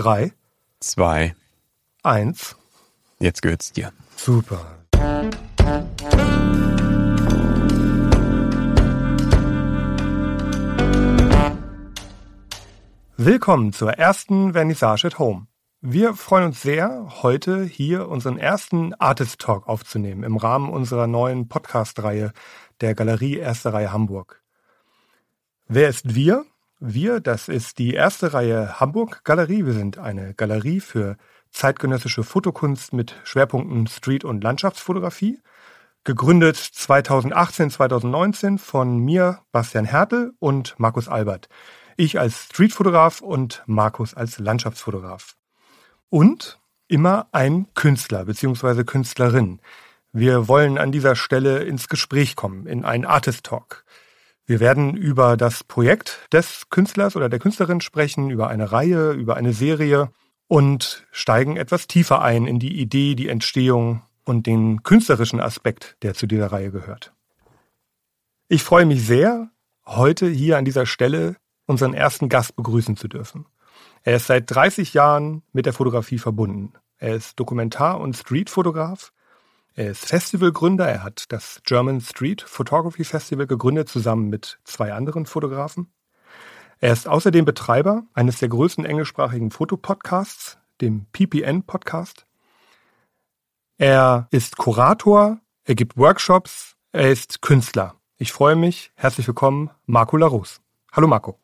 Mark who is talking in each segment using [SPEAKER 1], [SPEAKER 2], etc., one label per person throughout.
[SPEAKER 1] Drei,
[SPEAKER 2] zwei,
[SPEAKER 1] eins.
[SPEAKER 2] Jetzt gehört's dir.
[SPEAKER 1] Super. Willkommen zur ersten Vernissage at Home. Wir freuen uns sehr, heute hier unseren ersten Artist Talk aufzunehmen im Rahmen unserer neuen Podcast-Reihe der Galerie Erste Reihe Hamburg. Wer ist wir? Wir, das ist die erste Reihe Hamburg Galerie. Wir sind eine Galerie für zeitgenössische Fotokunst mit Schwerpunkten Street- und Landschaftsfotografie. Gegründet 2018, 2019 von mir, Bastian Hertel und Markus Albert. Ich als Streetfotograf und Markus als Landschaftsfotograf und immer ein Künstler bzw. Künstlerin. Wir wollen an dieser Stelle ins Gespräch kommen, in einen Artist Talk. Wir werden über das Projekt des Künstlers oder der Künstlerin sprechen, über eine Reihe, über eine Serie und steigen etwas tiefer ein in die Idee, die Entstehung und den künstlerischen Aspekt, der zu dieser Reihe gehört. Ich freue mich sehr, heute hier an dieser Stelle unseren ersten Gast begrüßen zu dürfen. Er ist seit 30 Jahren mit der Fotografie verbunden. Er ist Dokumentar- und Streetfotograf. Er ist Festivalgründer. Er hat das German Street Photography Festival gegründet, zusammen mit zwei anderen Fotografen. Er ist außerdem Betreiber eines der größten englischsprachigen Fotopodcasts, dem PPN Podcast. Er ist Kurator, er gibt Workshops, er ist Künstler. Ich freue mich. Herzlich willkommen, Marco Larus. Hallo Marco.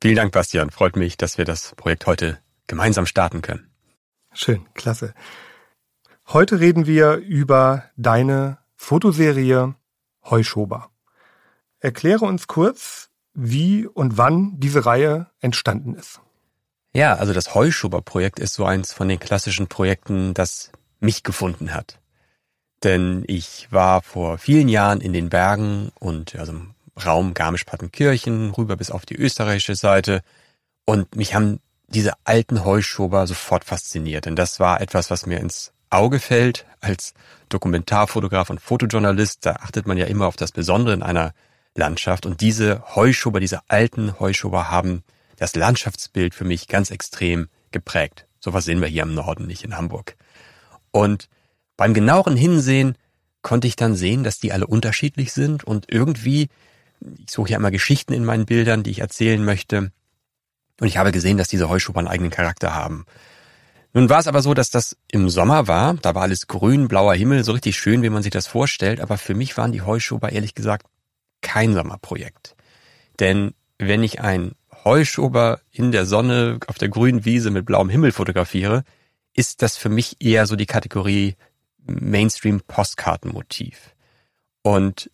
[SPEAKER 2] Vielen Dank, Bastian. Freut mich, dass wir das Projekt heute gemeinsam starten können.
[SPEAKER 1] Schön, klasse. Heute reden wir über deine Fotoserie Heuschober. Erkläre uns kurz, wie und wann diese Reihe entstanden ist.
[SPEAKER 2] Ja, also das Heuschober-Projekt ist so eins von den klassischen Projekten, das mich gefunden hat. Denn ich war vor vielen Jahren in den Bergen und also Raum Garmisch-Partenkirchen rüber bis auf die österreichische Seite. Und mich haben diese alten Heuschober sofort fasziniert. Denn das war etwas, was mir ins Auge fällt als Dokumentarfotograf und Fotojournalist. Da achtet man ja immer auf das Besondere in einer Landschaft. Und diese Heuschober, diese alten Heuschober haben das Landschaftsbild für mich ganz extrem geprägt. Sowas sehen wir hier im Norden nicht in Hamburg. Und beim genaueren Hinsehen konnte ich dann sehen, dass die alle unterschiedlich sind und irgendwie ich suche ja immer Geschichten in meinen Bildern, die ich erzählen möchte. Und ich habe gesehen, dass diese Heuschober einen eigenen Charakter haben. Nun war es aber so, dass das im Sommer war. Da war alles grün, blauer Himmel, so richtig schön, wie man sich das vorstellt. Aber für mich waren die Heuschober ehrlich gesagt kein Sommerprojekt. Denn wenn ich ein Heuschober in der Sonne auf der grünen Wiese mit blauem Himmel fotografiere, ist das für mich eher so die Kategorie Mainstream Postkartenmotiv. Und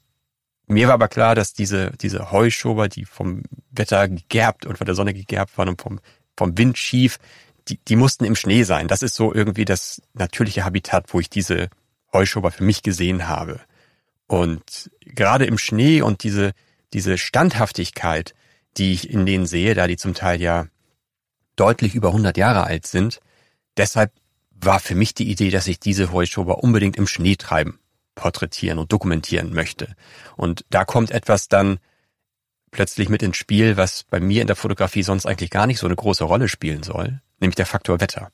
[SPEAKER 2] mir war aber klar, dass diese, diese Heuschober, die vom Wetter gegerbt und von der Sonne gegerbt waren und vom, vom Wind schief, die, die mussten im Schnee sein. Das ist so irgendwie das natürliche Habitat, wo ich diese Heuschober für mich gesehen habe. Und gerade im Schnee und diese, diese Standhaftigkeit, die ich in denen sehe, da die zum Teil ja deutlich über 100 Jahre alt sind, deshalb war für mich die Idee, dass ich diese Heuschober unbedingt im Schnee treiben porträtieren und dokumentieren möchte. Und da kommt etwas dann plötzlich mit ins Spiel, was bei mir in der Fotografie sonst eigentlich gar nicht so eine große Rolle spielen soll, nämlich der Faktor Wetter.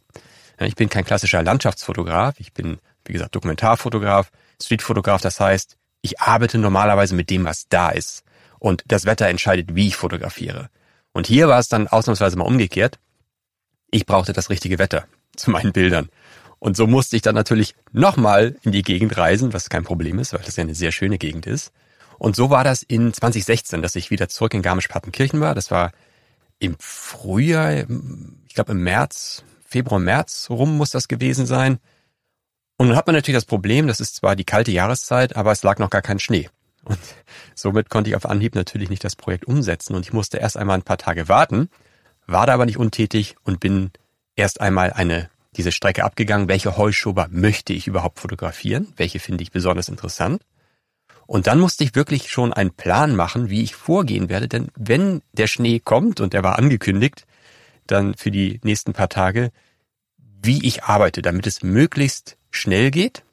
[SPEAKER 2] Ich bin kein klassischer Landschaftsfotograf, ich bin, wie gesagt, Dokumentarfotograf, Streetfotograf, das heißt, ich arbeite normalerweise mit dem, was da ist. Und das Wetter entscheidet, wie ich fotografiere. Und hier war es dann ausnahmsweise mal umgekehrt. Ich brauchte das richtige Wetter zu meinen Bildern. Und so musste ich dann natürlich nochmal in die Gegend reisen, was kein Problem ist, weil das ja eine sehr schöne Gegend ist. Und so war das in 2016, dass ich wieder zurück in Garmisch-Partenkirchen war. Das war im Frühjahr, ich glaube im März, Februar, März rum muss das gewesen sein. Und dann hat man natürlich das Problem, das ist zwar die kalte Jahreszeit, aber es lag noch gar kein Schnee. Und somit konnte ich auf Anhieb natürlich nicht das Projekt umsetzen und ich musste erst einmal ein paar Tage warten, war da aber nicht untätig und bin erst einmal eine diese Strecke abgegangen, welche Heuschober möchte ich überhaupt fotografieren, welche finde ich besonders interessant. Und dann musste ich wirklich schon einen Plan machen, wie ich vorgehen werde, denn wenn der Schnee kommt, und der war angekündigt, dann für die nächsten paar Tage, wie ich arbeite, damit es möglichst schnell geht,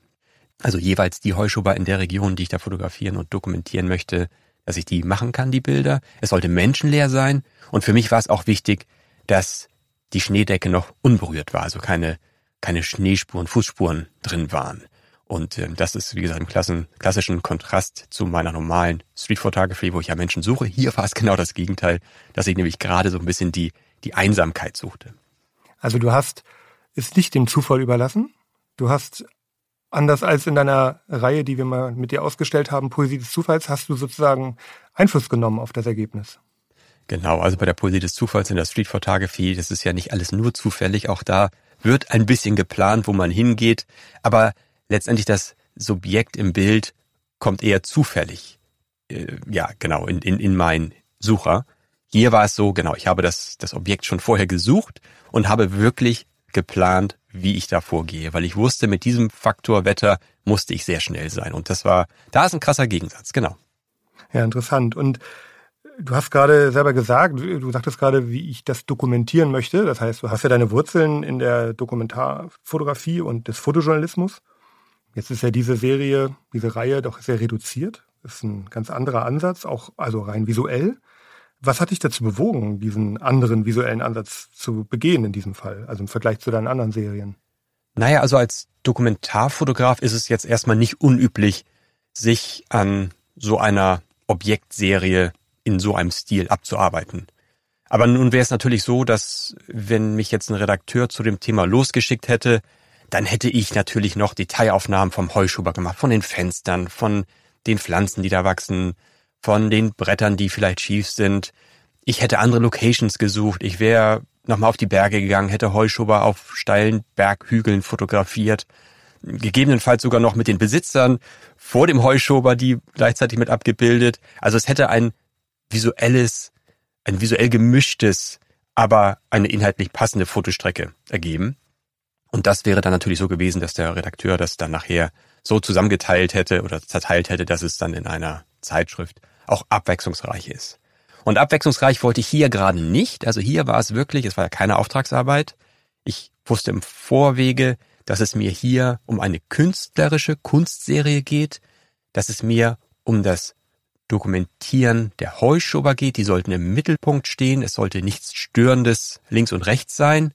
[SPEAKER 2] also jeweils die Heuschober in der Region, die ich da fotografieren und dokumentieren möchte, dass ich die machen kann, die Bilder. Es sollte menschenleer sein. Und für mich war es auch wichtig, dass die Schneedecke noch unberührt war, also keine, keine Schneespuren, Fußspuren drin waren. Und äh, das ist, wie gesagt, im klassen, klassischen Kontrast zu meiner normalen Street Photography, wo ich ja Menschen suche. Hier war es genau das Gegenteil, dass ich nämlich gerade so ein bisschen die, die Einsamkeit suchte.
[SPEAKER 1] Also du hast es nicht dem Zufall überlassen. Du hast, anders als in deiner Reihe, die wir mal mit dir ausgestellt haben, Poesie des Zufalls, hast du sozusagen Einfluss genommen auf das Ergebnis.
[SPEAKER 2] Genau, also bei der Poesie des Zufalls in der Street Photography, das ist ja nicht alles nur zufällig, auch da wird ein bisschen geplant, wo man hingeht, aber letztendlich das Subjekt im Bild kommt eher zufällig, äh, ja, genau, in, in, in mein Sucher. Hier war es so, genau, ich habe das, das Objekt schon vorher gesucht und habe wirklich geplant, wie ich da vorgehe, weil ich wusste, mit diesem Faktor Wetter musste ich sehr schnell sein. Und das war, da ist ein krasser Gegensatz, genau.
[SPEAKER 1] Ja, interessant. Und du hast gerade selber gesagt, du sagtest gerade, wie ich das dokumentieren möchte. Das heißt, du hast ja deine Wurzeln in der Dokumentarfotografie und des Fotojournalismus. Jetzt ist ja diese Serie, diese Reihe doch sehr reduziert. Ist ein ganz anderer Ansatz, auch also rein visuell. Was hat dich dazu bewogen, diesen anderen visuellen Ansatz zu begehen in diesem Fall, also im Vergleich zu deinen anderen Serien?
[SPEAKER 2] Naja, also als Dokumentarfotograf ist es jetzt erstmal nicht unüblich, sich an so einer Objektserie in so einem Stil abzuarbeiten. Aber nun wäre es natürlich so, dass wenn mich jetzt ein Redakteur zu dem Thema losgeschickt hätte, dann hätte ich natürlich noch Detailaufnahmen vom Heuschuber gemacht, von den Fenstern, von den Pflanzen, die da wachsen, von den Brettern, die vielleicht schief sind. Ich hätte andere Locations gesucht. Ich wäre nochmal auf die Berge gegangen, hätte Heuschuber auf steilen Berghügeln fotografiert. Gegebenenfalls sogar noch mit den Besitzern vor dem Heuschober, die gleichzeitig mit abgebildet. Also es hätte ein visuelles, ein visuell gemischtes, aber eine inhaltlich passende Fotostrecke ergeben. Und das wäre dann natürlich so gewesen, dass der Redakteur das dann nachher so zusammengeteilt hätte oder zerteilt hätte, dass es dann in einer Zeitschrift auch abwechslungsreich ist. Und abwechslungsreich wollte ich hier gerade nicht. Also hier war es wirklich, es war ja keine Auftragsarbeit. Ich wusste im Vorwege, dass es mir hier um eine künstlerische Kunstserie geht, dass es mir um das Dokumentieren der Heuschober geht. Die sollten im Mittelpunkt stehen. Es sollte nichts Störendes links und rechts sein.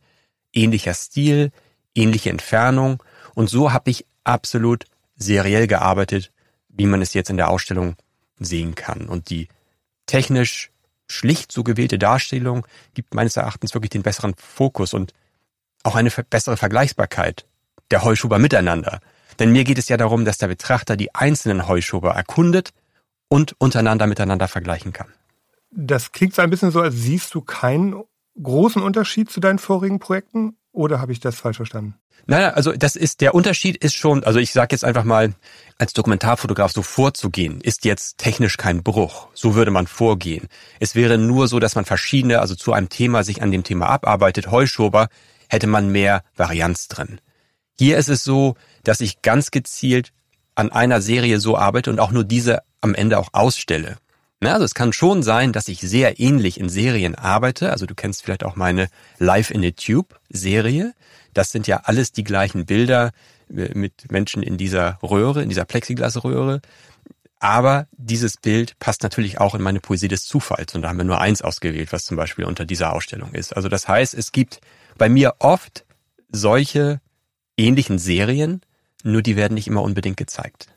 [SPEAKER 2] Ähnlicher Stil, ähnliche Entfernung. Und so habe ich absolut seriell gearbeitet, wie man es jetzt in der Ausstellung sehen kann. Und die technisch schlicht so gewählte Darstellung gibt meines Erachtens wirklich den besseren Fokus und auch eine bessere Vergleichbarkeit der Heuschober miteinander. Denn mir geht es ja darum, dass der Betrachter die einzelnen Heuschober erkundet und untereinander miteinander vergleichen kann.
[SPEAKER 1] Das klingt so ein bisschen so, als siehst du keinen großen Unterschied zu deinen vorigen Projekten oder habe ich das falsch verstanden?
[SPEAKER 2] Nein, also das ist der Unterschied ist schon, also ich sage jetzt einfach mal, als Dokumentarfotograf so vorzugehen, ist jetzt technisch kein Bruch. So würde man vorgehen. Es wäre nur so, dass man verschiedene, also zu einem Thema sich an dem Thema abarbeitet. Heuschober hätte man mehr Varianz drin. Hier ist es so, dass ich ganz gezielt an einer Serie so arbeite und auch nur diese am Ende auch ausstelle. Also es kann schon sein, dass ich sehr ähnlich in Serien arbeite. Also du kennst vielleicht auch meine Live in the Tube Serie. Das sind ja alles die gleichen Bilder äh, mit Menschen in dieser Röhre, in dieser Plexiglasröhre. Aber dieses Bild passt natürlich auch in meine Poesie des Zufalls. Und da haben wir nur eins ausgewählt, was zum Beispiel unter dieser Ausstellung ist. Also das heißt, es gibt bei mir oft solche ähnlichen Serien, nur die werden nicht immer unbedingt gezeigt.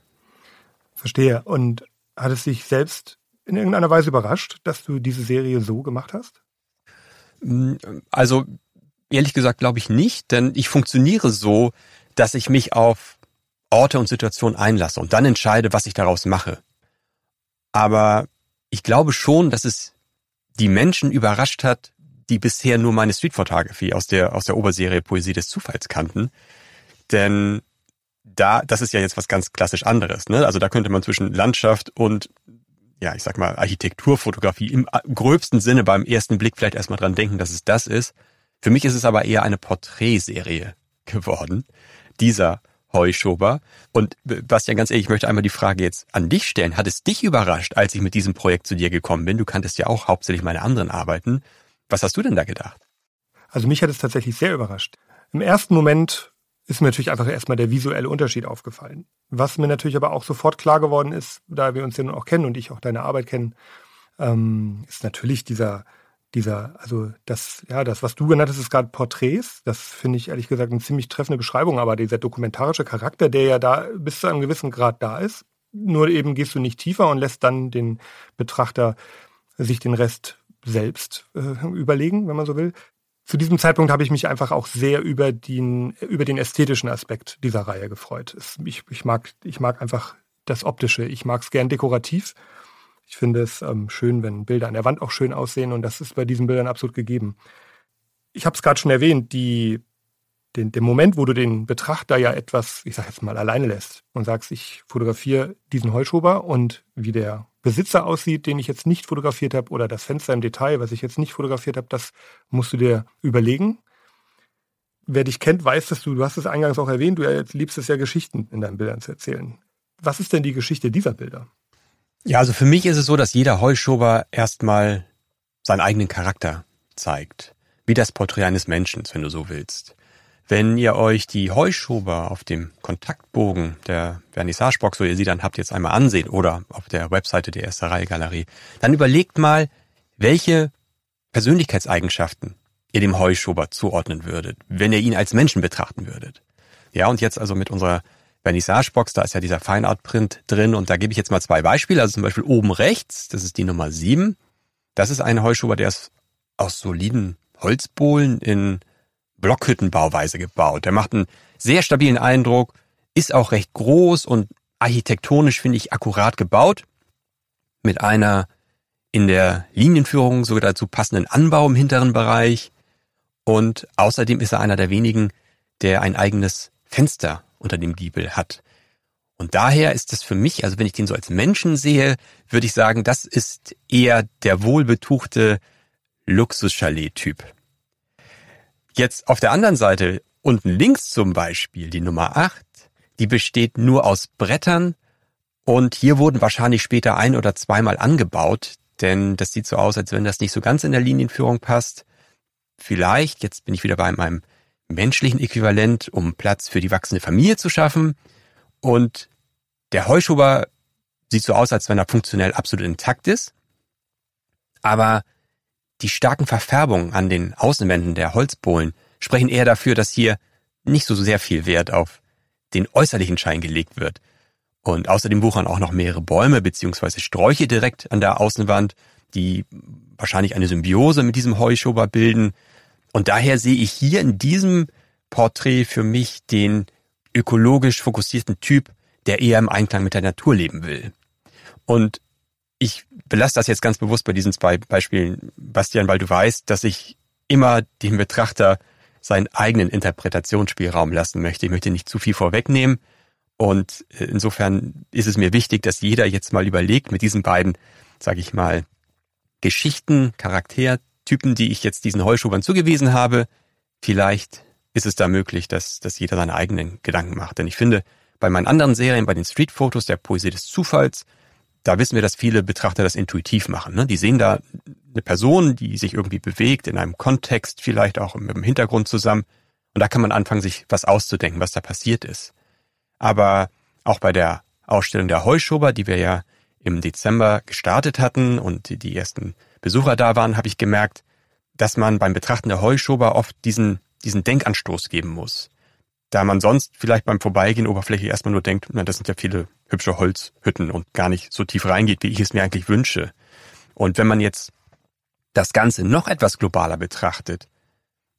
[SPEAKER 1] Verstehe. Und hat es sich selbst in irgendeiner Weise überrascht, dass du diese Serie so gemacht hast?
[SPEAKER 2] Mm, also ehrlich gesagt glaube ich nicht, denn ich funktioniere so, dass ich mich auf Orte und Situationen einlasse und dann entscheide, was ich daraus mache. Aber ich glaube schon, dass es die Menschen überrascht hat, die bisher nur meine Street Photography aus der, aus der Oberserie Poesie des Zufalls kannten. Denn da, das ist ja jetzt was ganz klassisch anderes. Ne? Also da könnte man zwischen Landschaft und ja, ich sag mal, Architekturfotografie im gröbsten Sinne beim ersten Blick vielleicht erstmal dran denken, dass es das ist. Für mich ist es aber eher eine Porträtserie geworden, dieser Heuschober. Und Bastian, ganz ehrlich, ich möchte einmal die Frage jetzt an dich stellen. Hat es dich überrascht, als ich mit diesem Projekt zu dir gekommen bin? Du kanntest ja auch hauptsächlich meine anderen Arbeiten. Was hast du denn da gedacht?
[SPEAKER 1] Also mich hat es tatsächlich sehr überrascht. Im ersten Moment ist mir natürlich einfach erstmal der visuelle Unterschied aufgefallen. Was mir natürlich aber auch sofort klar geworden ist, da wir uns ja nun auch kennen und ich auch deine Arbeit kennen, ähm, ist natürlich dieser, dieser, also das, ja, das, was du genannt hast, ist gerade Porträts. Das finde ich ehrlich gesagt eine ziemlich treffende Beschreibung, aber dieser dokumentarische Charakter, der ja da bis zu einem gewissen Grad da ist, nur eben gehst du nicht tiefer und lässt dann den Betrachter sich den Rest selbst äh, überlegen, wenn man so will. Zu diesem Zeitpunkt habe ich mich einfach auch sehr über den, über den ästhetischen Aspekt dieser Reihe gefreut. Es, ich, ich, mag, ich mag einfach das Optische. Ich mag es gern dekorativ. Ich finde es ähm, schön, wenn Bilder an der Wand auch schön aussehen und das ist bei diesen Bildern absolut gegeben. Ich habe es gerade schon erwähnt, die den, den Moment, wo du den Betrachter ja etwas, ich sag jetzt mal, alleine lässt und sagst, ich fotografiere diesen Heuschober und wie der Besitzer aussieht, den ich jetzt nicht fotografiert habe, oder das Fenster im Detail, was ich jetzt nicht fotografiert habe, das musst du dir überlegen. Wer dich kennt, weiß, dass du, du hast es eingangs auch erwähnt, du liebst es ja, Geschichten in deinen Bildern zu erzählen. Was ist denn die Geschichte dieser Bilder?
[SPEAKER 2] Ja, also für mich ist es so, dass jeder Heuschober erstmal seinen eigenen Charakter zeigt. Wie das Porträt eines Menschen, wenn du so willst. Wenn ihr euch die Heuschober auf dem Kontaktbogen der Vernissagebox, wo ihr sie dann habt, jetzt einmal ansehen oder auf der Webseite der Erste Reihe Galerie, dann überlegt mal, welche Persönlichkeitseigenschaften ihr dem Heuschober zuordnen würdet, wenn ihr ihn als Menschen betrachten würdet. Ja, und jetzt also mit unserer Vernissagebox, da ist ja dieser Fine Art Print drin und da gebe ich jetzt mal zwei Beispiele. Also zum Beispiel oben rechts, das ist die Nummer sieben. Das ist ein Heuschober, der ist aus soliden Holzbohlen in Blockhüttenbauweise gebaut. Der macht einen sehr stabilen Eindruck, ist auch recht groß und architektonisch finde ich akkurat gebaut. Mit einer in der Linienführung sogar dazu passenden Anbau im hinteren Bereich. Und außerdem ist er einer der wenigen, der ein eigenes Fenster unter dem Giebel hat. Und daher ist es für mich, also wenn ich den so als Menschen sehe, würde ich sagen, das ist eher der wohlbetuchte Luxus-Chalet-Typ. Jetzt auf der anderen Seite, unten links zum Beispiel, die Nummer 8, die besteht nur aus Brettern und hier wurden wahrscheinlich später ein oder zweimal angebaut, denn das sieht so aus, als wenn das nicht so ganz in der Linienführung passt. Vielleicht, jetzt bin ich wieder bei meinem menschlichen Äquivalent, um Platz für die wachsende Familie zu schaffen. Und der Heuschober sieht so aus, als wenn er funktionell absolut intakt ist. Aber die starken Verfärbungen an den Außenwänden der Holzbohlen sprechen eher dafür, dass hier nicht so sehr viel Wert auf den äußerlichen Schein gelegt wird. Und außerdem wuchern auch noch mehrere Bäume bzw. Sträuche direkt an der Außenwand, die wahrscheinlich eine Symbiose mit diesem Heuschober bilden. Und daher sehe ich hier in diesem Porträt für mich den ökologisch fokussierten Typ, der eher im Einklang mit der Natur leben will. Und ich belasse das jetzt ganz bewusst bei diesen zwei Beispielen, Bastian, weil du weißt, dass ich immer den Betrachter seinen eigenen Interpretationsspielraum lassen möchte. Ich möchte nicht zu viel vorwegnehmen. Und äh, insofern ist es mir wichtig, dass jeder jetzt mal überlegt mit diesen beiden, sage ich mal, Geschichten, Charaktertypen, die ich jetzt diesen Heuschubern zugewiesen habe. Vielleicht ist es da möglich, dass, dass jeder seine eigenen Gedanken macht. Denn ich finde, bei meinen anderen Serien, bei den Streetfotos der Poesie des Zufalls, da wissen wir, dass viele Betrachter das intuitiv machen. Ne? Die sehen da eine Person, die sich irgendwie bewegt, in einem Kontext, vielleicht auch im Hintergrund zusammen. Und da kann man anfangen, sich was auszudenken, was da passiert ist. Aber auch bei der Ausstellung der Heuschober, die wir ja im Dezember gestartet hatten und die ersten Besucher da waren, habe ich gemerkt, dass man beim Betrachten der Heuschober oft diesen, diesen Denkanstoß geben muss da man sonst vielleicht beim Vorbeigehen oberflächlich erstmal nur denkt, na, das sind ja viele hübsche Holzhütten und gar nicht so tief reingeht, wie ich es mir eigentlich wünsche. Und wenn man jetzt das Ganze noch etwas globaler betrachtet,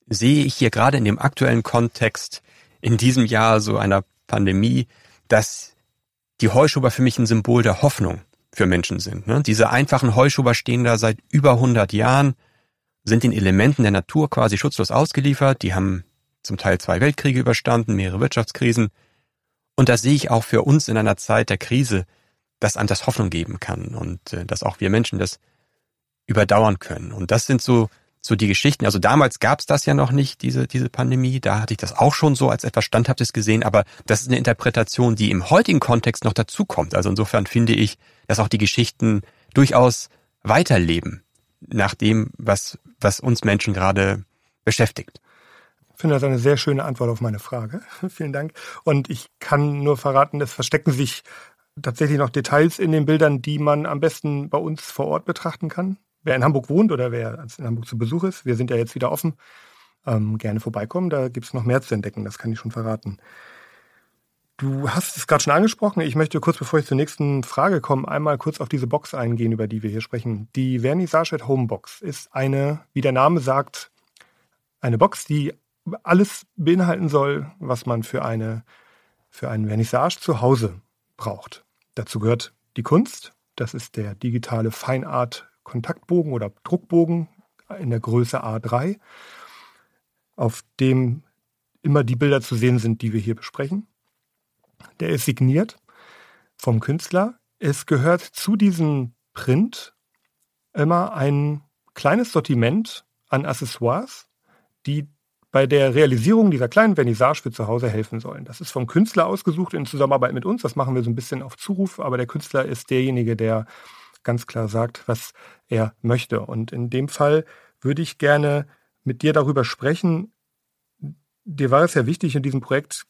[SPEAKER 2] sehe ich hier gerade in dem aktuellen Kontext in diesem Jahr so einer Pandemie, dass die Heuschober für mich ein Symbol der Hoffnung für Menschen sind. Ne? Diese einfachen Heuschober stehen da seit über 100 Jahren, sind den Elementen der Natur quasi schutzlos ausgeliefert, die haben zum Teil zwei Weltkriege überstanden, mehrere Wirtschaftskrisen. Und das sehe ich auch für uns in einer Zeit der Krise, dass einem das Hoffnung geben kann und äh, dass auch wir Menschen das überdauern können. Und das sind so so die Geschichten. Also damals gab es das ja noch nicht, diese, diese Pandemie. Da hatte ich das auch schon so als etwas Standhaftes gesehen. Aber das ist eine Interpretation, die im heutigen Kontext noch dazukommt. Also insofern finde ich, dass auch die Geschichten durchaus weiterleben nach dem, was, was uns Menschen gerade beschäftigt
[SPEAKER 1] finde das eine sehr schöne Antwort auf meine Frage. Vielen Dank. Und ich kann nur verraten, es verstecken sich tatsächlich noch Details in den Bildern, die man am besten bei uns vor Ort betrachten kann. wer in Hamburg wohnt oder wer in Hamburg zu Besuch ist, wir sind ja jetzt wieder offen, ähm, gerne vorbeikommen. Da gibt es noch mehr zu entdecken, das kann ich schon verraten. Du hast es gerade schon angesprochen. Ich möchte kurz, bevor ich zur nächsten Frage komme, einmal kurz auf diese Box eingehen, über die wir hier sprechen. Die Vernissage at Home Box ist eine, wie der Name sagt, eine Box, die alles beinhalten soll, was man für eine, für einen Vernissage zu Hause braucht. Dazu gehört die Kunst. Das ist der digitale Feinart Kontaktbogen oder Druckbogen in der Größe A3, auf dem immer die Bilder zu sehen sind, die wir hier besprechen. Der ist signiert vom Künstler. Es gehört zu diesem Print immer ein kleines Sortiment an Accessoires, die bei der Realisierung dieser kleinen Vernissage für zu Hause helfen sollen. Das ist vom Künstler ausgesucht in Zusammenarbeit mit uns. Das machen wir so ein bisschen auf Zuruf, aber der Künstler ist derjenige, der ganz klar sagt, was er möchte. Und in dem Fall würde ich gerne mit dir darüber sprechen. Dir war es ja wichtig in diesem Projekt,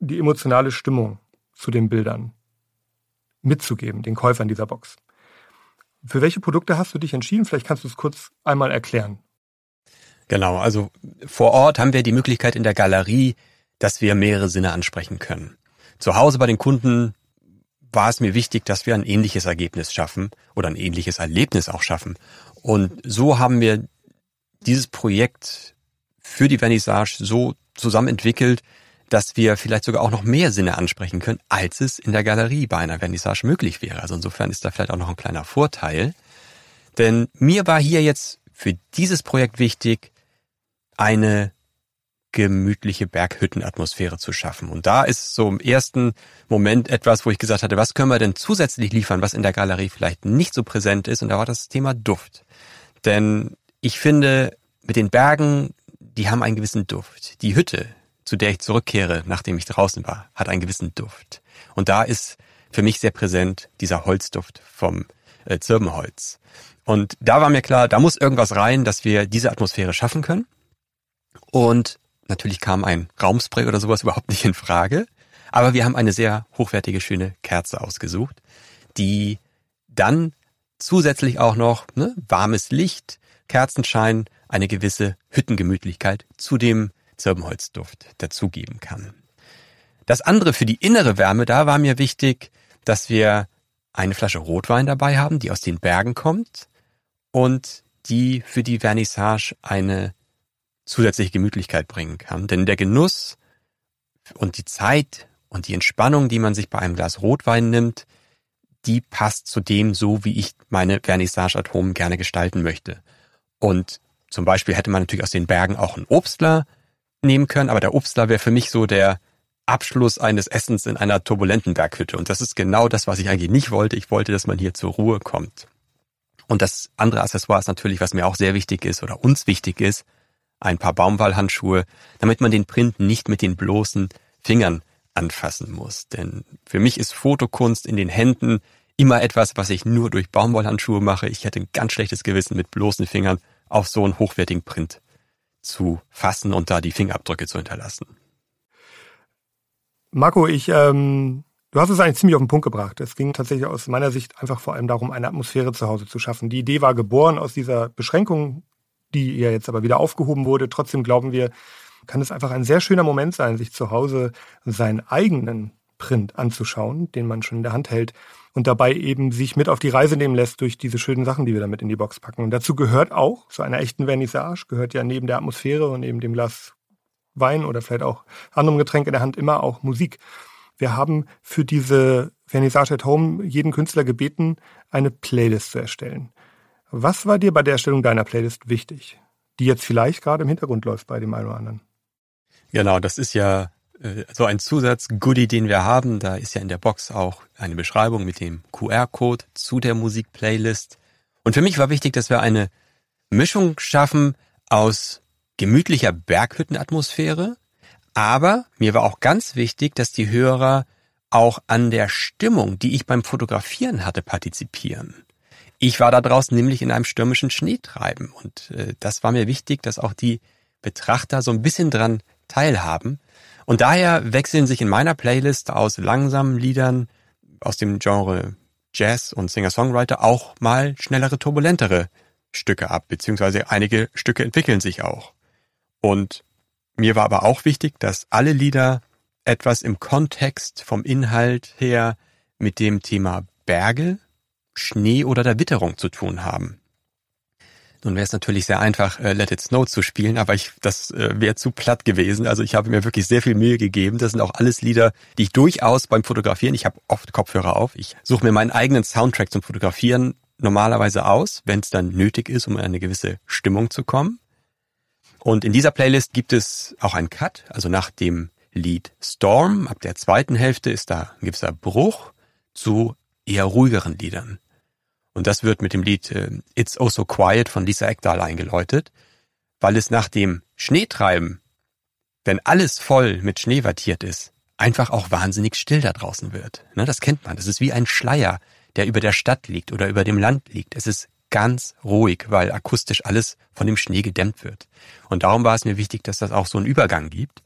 [SPEAKER 1] die emotionale Stimmung zu den Bildern mitzugeben, den Käufern dieser Box. Für welche Produkte hast du dich entschieden? Vielleicht kannst du es kurz einmal erklären.
[SPEAKER 2] Genau, also vor Ort haben wir die Möglichkeit in der Galerie, dass wir mehrere Sinne ansprechen können. Zu Hause bei den Kunden war es mir wichtig, dass wir ein ähnliches Ergebnis schaffen oder ein ähnliches Erlebnis auch schaffen. Und so haben wir dieses Projekt für die Vernissage so zusammen entwickelt, dass wir vielleicht sogar auch noch mehr Sinne ansprechen können, als es in der Galerie bei einer Vernissage möglich wäre. Also insofern ist da vielleicht auch noch ein kleiner Vorteil. Denn mir war hier jetzt für dieses Projekt wichtig, eine gemütliche Berghüttenatmosphäre zu schaffen. Und da ist so im ersten Moment etwas, wo ich gesagt hatte, was können wir denn zusätzlich liefern, was in der Galerie vielleicht nicht so präsent ist? Und da war das Thema Duft. Denn ich finde, mit den Bergen, die haben einen gewissen Duft. Die Hütte, zu der ich zurückkehre, nachdem ich draußen war, hat einen gewissen Duft. Und da ist für mich sehr präsent dieser Holzduft vom äh, Zirbenholz. Und da war mir klar, da muss irgendwas rein, dass wir diese Atmosphäre schaffen können. Und natürlich kam ein Raumspray oder sowas überhaupt nicht in Frage. Aber wir haben eine sehr hochwertige, schöne Kerze ausgesucht, die dann zusätzlich auch noch ne, warmes Licht, Kerzenschein, eine gewisse Hüttengemütlichkeit zu dem Zirbenholzduft dazugeben kann. Das andere für die innere Wärme, da war mir wichtig, dass wir eine Flasche Rotwein dabei haben, die aus den Bergen kommt und die für die Vernissage eine zusätzliche Gemütlichkeit bringen kann. Denn der Genuss und die Zeit und die Entspannung, die man sich bei einem Glas Rotwein nimmt, die passt zu dem so, wie ich meine Vernissage at Home gerne gestalten möchte. Und zum Beispiel hätte man natürlich aus den Bergen auch einen Obstler nehmen können, aber der Obstler wäre für mich so der Abschluss eines Essens in einer turbulenten Berghütte. Und das ist genau das, was ich eigentlich nicht wollte. Ich wollte, dass man hier zur Ruhe kommt. Und das andere Accessoire ist natürlich, was mir auch sehr wichtig ist oder uns wichtig ist, ein paar Baumwollhandschuhe, damit man den Print nicht mit den bloßen Fingern anfassen muss. Denn für mich ist Fotokunst in den Händen immer etwas, was ich nur durch Baumwollhandschuhe mache. Ich hätte ein ganz schlechtes Gewissen, mit bloßen Fingern auf so einen hochwertigen Print zu fassen und da die Fingerabdrücke zu hinterlassen.
[SPEAKER 1] Marco, ich, ähm, du hast es eigentlich ziemlich auf den Punkt gebracht. Es ging tatsächlich aus meiner Sicht einfach vor allem darum, eine Atmosphäre zu Hause zu schaffen. Die Idee war geboren aus dieser Beschränkung die ja jetzt aber wieder aufgehoben wurde. Trotzdem glauben wir, kann es einfach ein sehr schöner Moment sein, sich zu Hause seinen eigenen Print anzuschauen, den man schon in der Hand hält und dabei eben sich mit auf die Reise nehmen lässt durch diese schönen Sachen, die wir damit in die Box packen. Und dazu gehört auch, zu einer echten Vernissage, gehört ja neben der Atmosphäre und neben dem Glas Wein oder vielleicht auch anderem Getränk in der Hand immer auch Musik. Wir haben für diese Vernissage at Home jeden Künstler gebeten, eine Playlist zu erstellen. Was war dir bei der Erstellung deiner Playlist wichtig, die jetzt vielleicht gerade im Hintergrund läuft bei dem einen oder anderen?
[SPEAKER 2] Genau, das ist ja äh, so ein Zusatz-Goodie, den wir haben. Da ist ja in der Box auch eine Beschreibung mit dem QR-Code zu der Musik-Playlist. Und für mich war wichtig, dass wir eine Mischung schaffen aus gemütlicher Berghüttenatmosphäre, aber mir war auch ganz wichtig, dass die Hörer auch an der Stimmung, die ich beim Fotografieren hatte, partizipieren. Ich war da draußen nämlich in einem stürmischen Schneetreiben und äh, das war mir wichtig, dass auch die Betrachter so ein bisschen dran teilhaben. Und daher wechseln sich in meiner Playlist aus langsamen Liedern aus dem Genre Jazz und Singer-Songwriter auch mal schnellere, turbulentere Stücke ab, beziehungsweise einige Stücke entwickeln sich auch. Und mir war aber auch wichtig, dass alle Lieder etwas im Kontext vom Inhalt her mit dem Thema Berge, Schnee oder der Witterung zu tun haben. Nun wäre es natürlich sehr einfach, äh, Let It Snow zu spielen, aber ich, das äh, wäre zu platt gewesen. Also ich habe mir wirklich sehr viel Mühe gegeben. Das sind auch alles Lieder, die ich durchaus beim Fotografieren, ich habe oft Kopfhörer auf, ich suche mir meinen eigenen Soundtrack zum Fotografieren normalerweise aus, wenn es dann nötig ist, um in eine gewisse Stimmung zu kommen. Und in dieser Playlist gibt es auch einen Cut, also nach dem Lied Storm, ab der zweiten Hälfte ist da ein gewisser Bruch zu eher ruhigeren Liedern. Und das wird mit dem Lied äh, It's Oh So Quiet von Lisa Ekdahl eingeläutet, weil es nach dem Schneetreiben, wenn alles voll mit Schnee wattiert ist, einfach auch wahnsinnig still da draußen wird. Ne, das kennt man. Das ist wie ein Schleier, der über der Stadt liegt oder über dem Land liegt. Es ist ganz ruhig, weil akustisch alles von dem Schnee gedämmt wird. Und darum war es mir wichtig, dass das auch so einen Übergang gibt.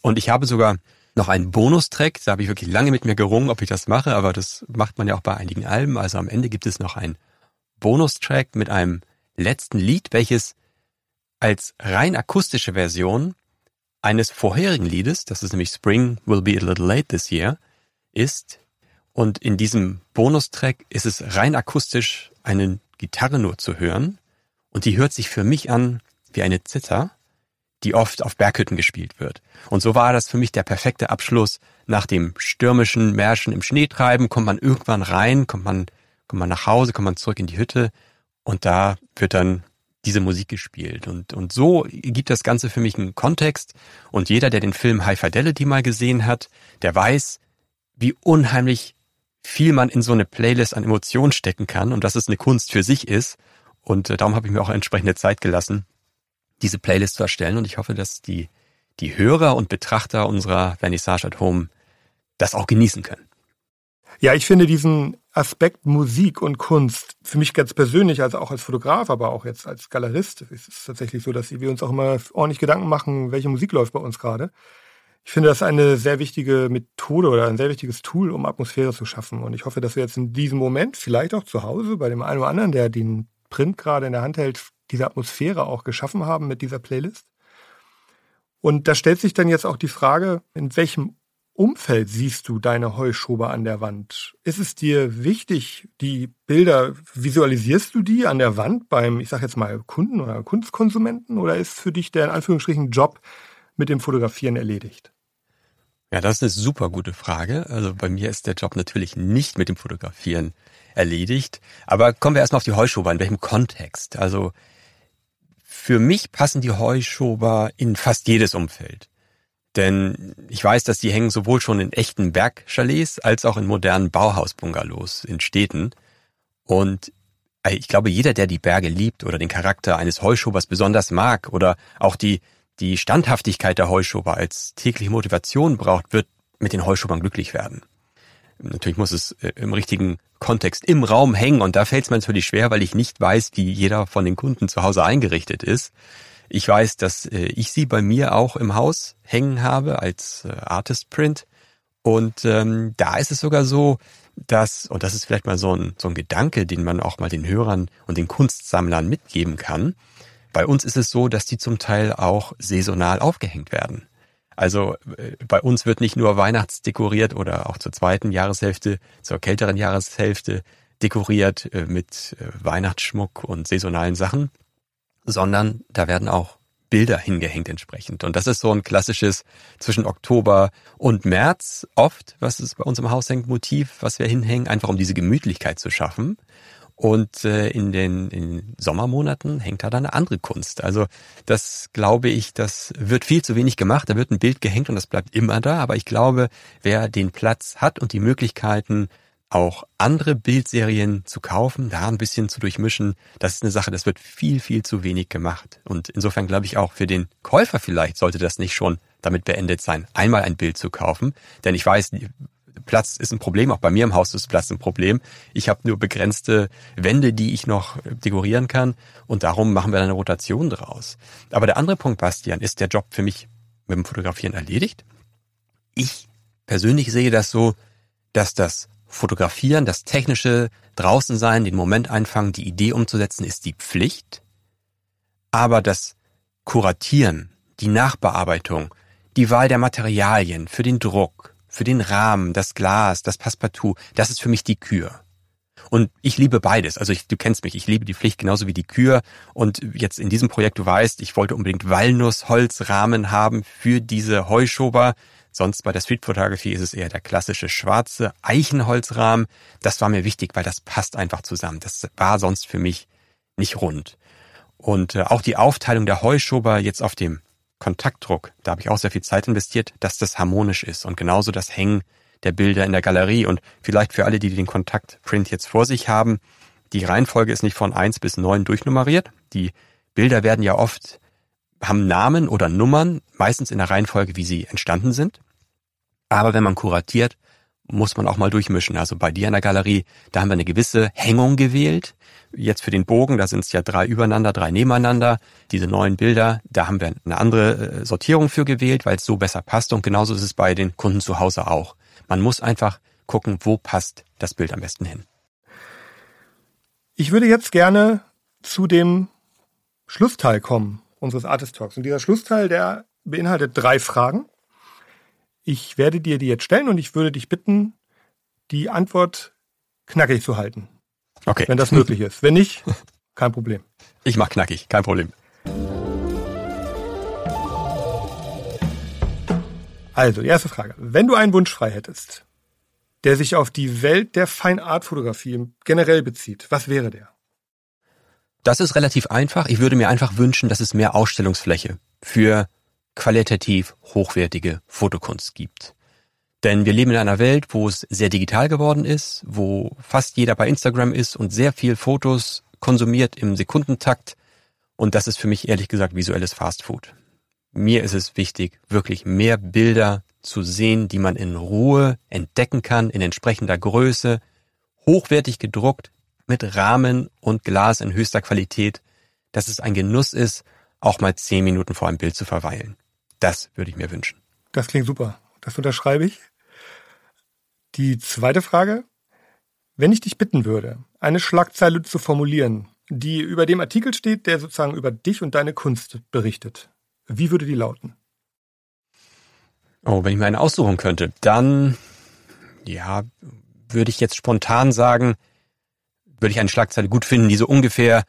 [SPEAKER 2] Und ich habe sogar noch einen Bonustrack, da habe ich wirklich lange mit mir gerungen, ob ich das mache, aber das macht man ja auch bei einigen Alben. Also am Ende gibt es noch einen Bonustrack mit einem letzten Lied, welches als rein akustische Version eines vorherigen Liedes, das ist nämlich Spring Will Be a Little Late This Year, ist. Und in diesem Bonustrack ist es rein akustisch eine Gitarre nur zu hören. Und die hört sich für mich an wie eine Zither die oft auf Berghütten gespielt wird. Und so war das für mich der perfekte Abschluss. Nach dem stürmischen Märschen im Schneetreiben kommt man irgendwann rein, kommt man, kommt man nach Hause, kommt man zurück in die Hütte und da wird dann diese Musik gespielt. Und, und so gibt das Ganze für mich einen Kontext. Und jeder, der den Film High Fidelity mal gesehen hat, der weiß, wie unheimlich viel man in so eine Playlist an Emotionen stecken kann und dass es eine Kunst für sich ist. Und äh, darum habe ich mir auch entsprechende Zeit gelassen, diese Playlist zu erstellen und ich hoffe, dass die, die Hörer und Betrachter unserer Vernissage at Home das auch genießen können.
[SPEAKER 1] Ja, ich finde diesen Aspekt Musik und Kunst für mich ganz persönlich, also auch als Fotograf, aber auch jetzt als Galerist, ist es tatsächlich so, dass wir uns auch immer ordentlich Gedanken machen, welche Musik läuft bei uns gerade. Ich finde das eine sehr wichtige Methode oder ein sehr wichtiges Tool, um Atmosphäre zu schaffen. Und ich hoffe, dass wir jetzt in diesem Moment, vielleicht auch zu Hause, bei dem einen oder anderen, der den Print gerade in der Hand hält, diese Atmosphäre auch geschaffen haben mit dieser Playlist. Und da stellt sich dann jetzt auch die Frage, in welchem Umfeld siehst du deine Heuschober an der Wand? Ist es dir wichtig, die Bilder, visualisierst du die an der Wand beim, ich sag jetzt mal, Kunden oder Kunstkonsumenten oder ist für dich der in Anführungsstrichen Job mit dem Fotografieren erledigt?
[SPEAKER 2] Ja, das ist eine super gute Frage. Also bei mir ist der Job natürlich nicht mit dem Fotografieren erledigt. Aber kommen wir erstmal auf die Heuschober. In welchem Kontext? Also für mich passen die Heuschober in fast jedes Umfeld. Denn ich weiß, dass die hängen sowohl schon in echten Bergchalets als auch in modernen Bauhausbungalows in Städten. Und äh, ich glaube, jeder, der die Berge liebt oder den Charakter eines Heuschobers besonders mag oder auch die, die Standhaftigkeit der Heuschober als tägliche Motivation braucht, wird mit den Heuschobern glücklich werden. Natürlich muss es äh, im richtigen Kontext im Raum hängen und da fällt es mir natürlich schwer, weil ich nicht weiß, wie jeder von den Kunden zu Hause eingerichtet ist. Ich weiß, dass äh, ich sie bei mir auch im Haus hängen habe als äh, Artist Print und ähm, da ist es sogar so, dass, und das ist vielleicht mal so ein, so ein Gedanke, den man auch mal den Hörern und den Kunstsammlern mitgeben kann. Bei uns ist es so, dass die zum Teil auch saisonal aufgehängt werden. Also äh, bei uns wird nicht nur weihnachtsdekoriert oder auch zur zweiten Jahreshälfte, zur kälteren Jahreshälfte dekoriert äh, mit äh, Weihnachtsschmuck und saisonalen Sachen, sondern da werden auch Bilder hingehängt entsprechend. Und das ist so ein klassisches zwischen Oktober und März oft, was ist bei uns im Haus hängt, Motiv, was wir hinhängen, einfach um diese Gemütlichkeit zu schaffen. Und äh, in den in Sommermonaten hängt da dann eine andere Kunst. Also das glaube ich, das wird viel zu wenig gemacht. Da wird ein Bild gehängt und das bleibt immer da. Aber ich glaube, wer den Platz hat und die Möglichkeiten, auch andere Bildserien zu kaufen, da ein bisschen zu durchmischen, das ist eine Sache, das wird viel, viel zu wenig gemacht. Und insofern glaube ich auch für den Käufer vielleicht sollte das nicht schon damit beendet sein, einmal ein Bild zu kaufen. Denn ich weiß, Platz ist ein Problem, auch bei mir im Haus ist Platz ein Problem. Ich habe nur begrenzte Wände, die ich noch dekorieren kann und darum machen wir eine Rotation draus. Aber der andere Punkt, Bastian, ist der Job für mich mit dem Fotografieren erledigt? Ich persönlich sehe das so, dass das Fotografieren, das technische draußen sein, den Moment einfangen, die Idee umzusetzen, ist die Pflicht. Aber das Kuratieren, die Nachbearbeitung, die Wahl der Materialien für den Druck, für den Rahmen, das Glas, das Passepartout, das ist für mich die Kür. Und ich liebe beides. Also ich, du kennst mich, ich liebe die Pflicht genauso wie die Kür. Und jetzt in diesem Projekt, du weißt, ich wollte unbedingt Walnussholzrahmen haben für diese Heuschober. Sonst bei der Street Photography ist es eher der klassische schwarze Eichenholzrahmen. Das war mir wichtig, weil das passt einfach zusammen. Das war sonst für mich nicht rund. Und äh, auch die Aufteilung der Heuschober jetzt auf dem Kontaktdruck, da habe ich auch sehr viel Zeit investiert, dass das harmonisch ist. Und genauso das Hängen der Bilder in der Galerie. Und vielleicht für alle, die den Kontaktprint jetzt vor sich haben, die Reihenfolge ist nicht von eins bis neun durchnummeriert. Die Bilder werden ja oft, haben Namen oder Nummern, meistens in der Reihenfolge, wie sie entstanden sind. Aber wenn man kuratiert, muss man auch mal durchmischen. Also bei dir in der Galerie, da haben wir eine gewisse Hängung gewählt. Jetzt für den Bogen, da sind es ja drei übereinander, drei nebeneinander. Diese neuen Bilder, da haben wir eine andere äh, Sortierung für gewählt, weil es so besser passt. Und genauso ist es bei den Kunden zu Hause auch. Man muss einfach gucken, wo passt das Bild am besten hin.
[SPEAKER 1] Ich würde jetzt gerne zu dem Schlussteil kommen unseres Artist Talks. Und dieser Schlussteil, der beinhaltet drei Fragen. Ich werde dir die jetzt stellen und ich würde dich bitten, die Antwort knackig zu halten.
[SPEAKER 2] Okay.
[SPEAKER 1] Wenn das möglich ist. Wenn nicht, kein Problem.
[SPEAKER 2] Ich mach knackig, kein Problem.
[SPEAKER 1] Also, die erste Frage. Wenn du einen Wunsch frei hättest, der sich auf die Welt der Fine Art Fotografie generell bezieht, was wäre der?
[SPEAKER 2] Das ist relativ einfach. Ich würde mir einfach wünschen, dass es mehr Ausstellungsfläche für qualitativ hochwertige Fotokunst gibt. Denn wir leben in einer Welt, wo es sehr digital geworden ist, wo fast jeder bei Instagram ist und sehr viel Fotos konsumiert im Sekundentakt. Und das ist für mich ehrlich gesagt visuelles Fastfood mir ist es wichtig, wirklich mehr Bilder zu sehen, die man in Ruhe entdecken kann, in entsprechender Größe, hochwertig gedruckt, mit Rahmen und Glas in höchster Qualität, dass es ein Genuss ist, auch mal zehn Minuten vor einem Bild zu verweilen. Das würde ich mir wünschen.
[SPEAKER 1] Das klingt super. Das unterschreibe ich. Die zweite Frage. Wenn ich dich bitten würde, eine Schlagzeile zu formulieren, die über dem Artikel steht, der sozusagen über dich und deine Kunst berichtet, wie würde die lauten?
[SPEAKER 2] Oh, wenn ich mir eine aussuchen könnte, dann, ja, würde ich jetzt spontan sagen, würde ich eine Schlagzeile gut finden, die so ungefähr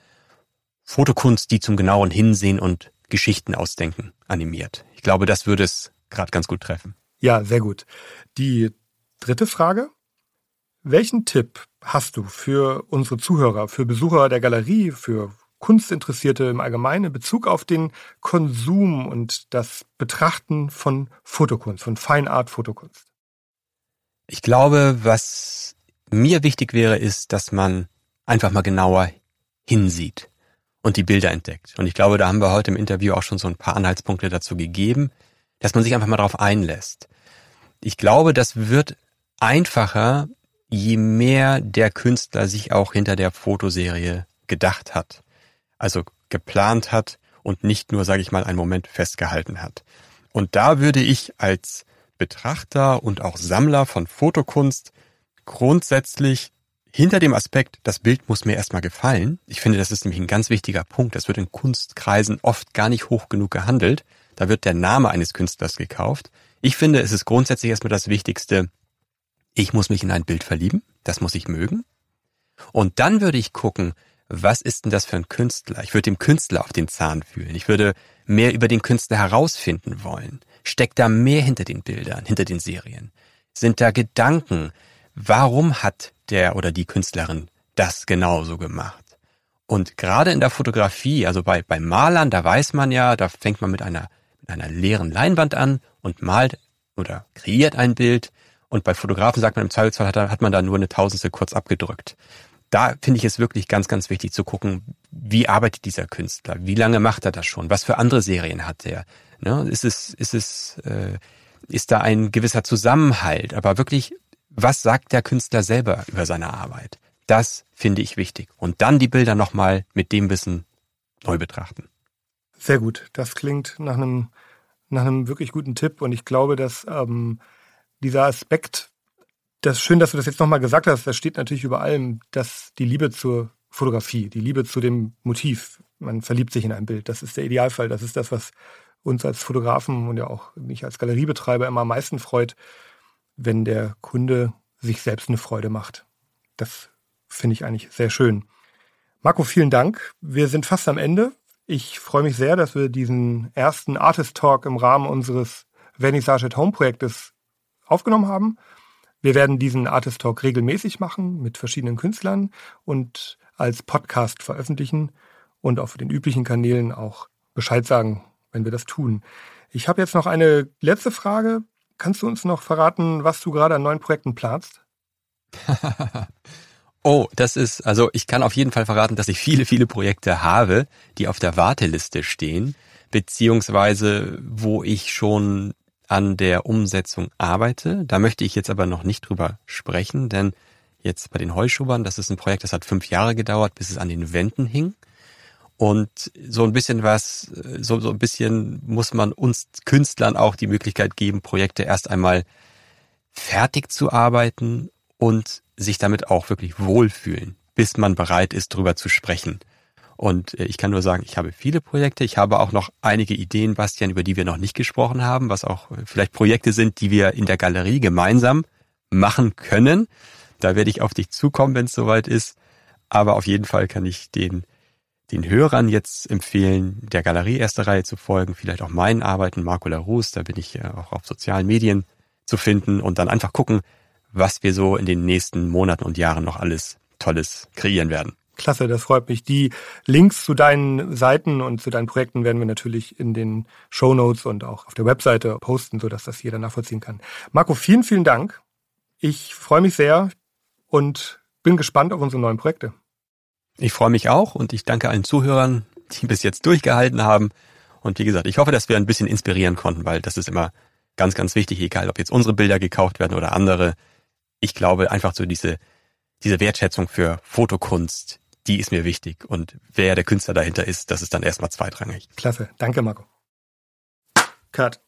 [SPEAKER 2] Fotokunst, die zum genauen Hinsehen und Geschichten ausdenken animiert. Ich glaube, das würde es gerade ganz gut treffen.
[SPEAKER 1] Ja, sehr gut. Die dritte Frage. Welchen Tipp hast du für unsere Zuhörer, für Besucher der Galerie, für Kunstinteressierte im Allgemeinen in Bezug auf den Konsum und das Betrachten von Fotokunst, von Fine Art Fotokunst?
[SPEAKER 2] Ich glaube, was mir wichtig wäre, ist, dass man einfach mal genauer hinsieht und die Bilder entdeckt. Und ich glaube, da haben wir heute im Interview auch schon so ein paar Anhaltspunkte dazu gegeben, dass man sich einfach mal darauf einlässt. Ich glaube, das wird einfacher, je mehr der Künstler sich auch hinter der Fotoserie gedacht hat also geplant hat und nicht nur, sage ich mal, einen Moment festgehalten hat. Und da würde ich als Betrachter und auch Sammler von Fotokunst grundsätzlich hinter dem Aspekt, das Bild muss mir erstmal gefallen. Ich finde, das ist nämlich ein ganz wichtiger Punkt. Das wird in Kunstkreisen oft gar nicht hoch genug gehandelt. Da wird der Name eines Künstlers gekauft. Ich finde, es ist grundsätzlich erstmal das Wichtigste. Ich muss mich in ein Bild verlieben. Das muss ich mögen. Und dann würde ich gucken, was ist denn das für ein Künstler? Ich würde dem Künstler auf den Zahn fühlen. Ich würde mehr über den Künstler herausfinden wollen. Steckt da mehr hinter den Bildern, hinter den Serien? Sind da Gedanken? Warum hat der oder die Künstlerin das genauso gemacht? Und gerade in der Fotografie, also bei, bei Malern, da weiß man ja, da fängt man mit einer, mit einer leeren Leinwand an und malt oder kreiert ein Bild. Und bei Fotografen sagt man im Zweifelsfall hat, hat man da nur eine Tausendstel kurz abgedrückt da finde ich es wirklich ganz, ganz wichtig zu gucken, wie arbeitet dieser Künstler, wie lange macht er das schon, was für andere Serien hat er, ne? ist es, ist es, äh, ist da ein gewisser Zusammenhalt, aber wirklich, was sagt der Künstler selber über seine Arbeit? Das finde ich wichtig. Und dann die Bilder nochmal mit dem Wissen neu betrachten.
[SPEAKER 1] Sehr gut. Das klingt nach einem, nach einem wirklich guten Tipp und ich glaube, dass ähm, dieser Aspekt Das ist schön, dass du das jetzt nochmal gesagt hast. Das steht natürlich über allem, dass die Liebe zur Fotografie, die Liebe zu dem Motiv. Man verliebt sich in ein Bild. Das ist der Idealfall. Das ist das, was uns als Fotografen und ja auch mich als Galeriebetreiber immer am meisten freut, wenn der Kunde sich selbst eine Freude macht. Das finde ich eigentlich sehr schön. Marco, vielen Dank. Wir sind fast am Ende. Ich freue mich sehr, dass wir diesen ersten Artist Talk im Rahmen unseres Vernissage at Home Projektes aufgenommen haben. Wir werden diesen Artist Talk regelmäßig machen mit verschiedenen Künstlern und als Podcast veröffentlichen und auf den üblichen Kanälen auch Bescheid sagen, wenn wir das tun. Ich habe jetzt noch eine letzte Frage. Kannst du uns noch verraten, was du gerade an neuen Projekten planst?
[SPEAKER 2] oh, das ist, also ich kann auf jeden Fall verraten, dass ich viele, viele Projekte habe, die auf der Warteliste stehen, beziehungsweise wo ich schon an der Umsetzung arbeite. Da möchte ich jetzt aber noch nicht drüber sprechen, denn jetzt bei den Heuschubern, das ist ein Projekt, das hat fünf Jahre gedauert, bis es an den Wänden hing. Und so ein bisschen was, so, so ein bisschen muss man uns Künstlern auch die Möglichkeit geben, Projekte erst einmal fertig zu arbeiten und sich damit auch wirklich wohlfühlen, bis man bereit ist, drüber zu sprechen. Und äh, ich kann nur sagen, ich habe viele Projekte. Ich habe auch noch einige Ideen, Bastian, über die wir noch nicht gesprochen haben, was auch äh, vielleicht Projekte sind, die wir in der Galerie gemeinsam machen können. Da werde ich auf dich zukommen, wenn es soweit ist. Aber auf jeden Fall kann ich den den Hörern jetzt empfehlen, der Galerie erste Reihe zu folgen, vielleicht auch meinen Arbeiten, Marco Larousse, da bin ich äh, auch auf sozialen Medien zu finden und dann einfach gucken, was wir so in den nächsten Monaten und Jahren noch alles Tolles kreieren werden.
[SPEAKER 1] Klasse, das freut mich. Die Links zu deinen Seiten und zu deinen Projekten werden wir natürlich in den Show Notes und auch auf der Webseite posten, sodass das jeder nachvollziehen kann. Marco, vielen, vielen Dank. Ich freue mich sehr und bin gespannt auf unsere neuen Projekte.
[SPEAKER 2] Ich freue mich auch und ich danke allen Zuhörern, die bis jetzt durchgehalten haben. Und wie gesagt, ich hoffe, dass wir ein bisschen inspirieren konnten, weil das ist immer ganz, ganz wichtig, egal ob jetzt unsere Bilder gekauft werden oder andere. Ich glaube einfach so diese, diese Wertschätzung für Fotokunst, die ist mir wichtig. Und wer der Künstler dahinter ist, das ist dann erstmal zweitrangig.
[SPEAKER 1] Klasse. Danke, Marco. Cut.